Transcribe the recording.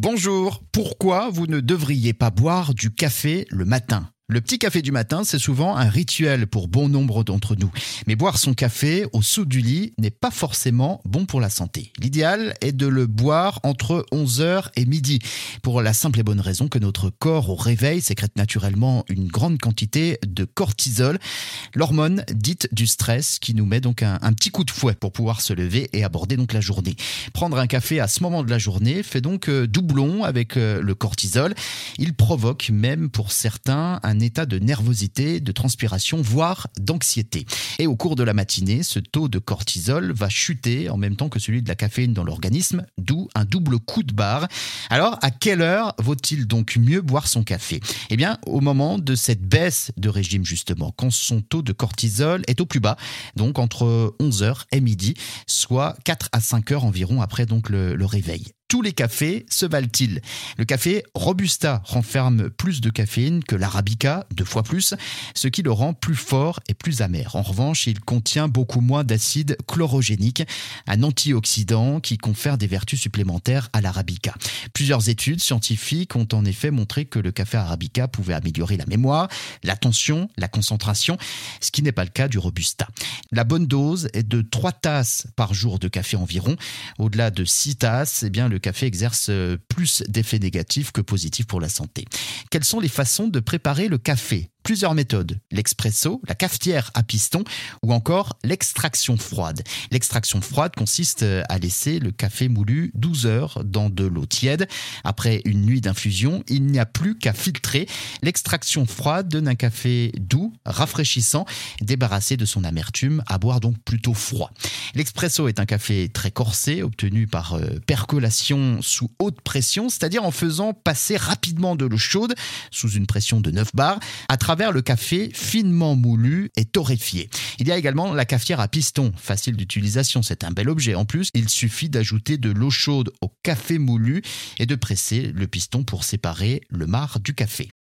Bonjour, pourquoi vous ne devriez pas boire du café le matin? Le petit café du matin, c'est souvent un rituel pour bon nombre d'entre nous. Mais boire son café au sous du lit n'est pas forcément bon pour la santé. L'idéal est de le boire entre 11h et midi, pour la simple et bonne raison que notre corps au réveil sécrète naturellement une grande quantité de cortisol, l'hormone dite du stress qui nous met donc un, un, petit coup de fouet pour pouvoir se lever et aborder donc la journée. Prendre un café à ce moment de la journée fait donc euh, doublon avec euh, le cortisol. Il provoque même pour certains un état de nervosité, de transpiration, voire d'anxiété. Et au cours de la matinée, ce taux de cortisol va chuter en même temps que celui de la caféine dans l'organisme, d'où un double coup de barre. Alors, à quelle heure vaut-il donc mieux boire son café? Eh bien, au moment de cette baisse de régime justement, quand son taux de cortisol est au plus bas, donc entre 11h et midi, soit 4 à 5 heures environ après donc le, le réveil tous les cafés se valent-ils? Le café Robusta renferme plus de caféine que l'Arabica, deux fois plus, ce qui le rend plus fort et plus amer. En revanche, il contient beaucoup moins d'acide chlorogénique, un antioxydant qui confère des vertus supplémentaires à l'Arabica. Plusieurs études scientifiques ont en effet montré que le café Arabica pouvait améliorer la mémoire, l'attention, la concentration, ce qui n'est pas le cas du Robusta. La bonne dose est de 3 tasses par jour de café environ. Au-delà de 6 tasses, eh bien, le café exerce euh, plus d'effets négatifs que positifs pour la santé. Quelles sont les façons de préparer le café? Plusieurs méthodes. L'expresso, la cafetière à piston ou encore l'extraction froide. L'extraction froide consiste à laisser le café moulu 12 heures dans de l'eau tiède. Après une nuit d'infusion, il n'y a plus qu'à filtrer. L'extraction froide donne un café doux, rafraîchissant, débarrassé de son amertume, à boire donc plutôt froid. L'expresso est un café très corsé, obtenu par euh, percolation sous haute pression, c'est-à-dire en faisant passer rapidement de l'eau chaude, sous une pression de 9 bars, à le café finement moulu et torréfié. Il y a également la cafetière à piston, facile d'utilisation, c'est un bel objet. En plus, il suffit d'ajouter de l'eau chaude au café moulu et de presser le piston pour séparer le marc du café.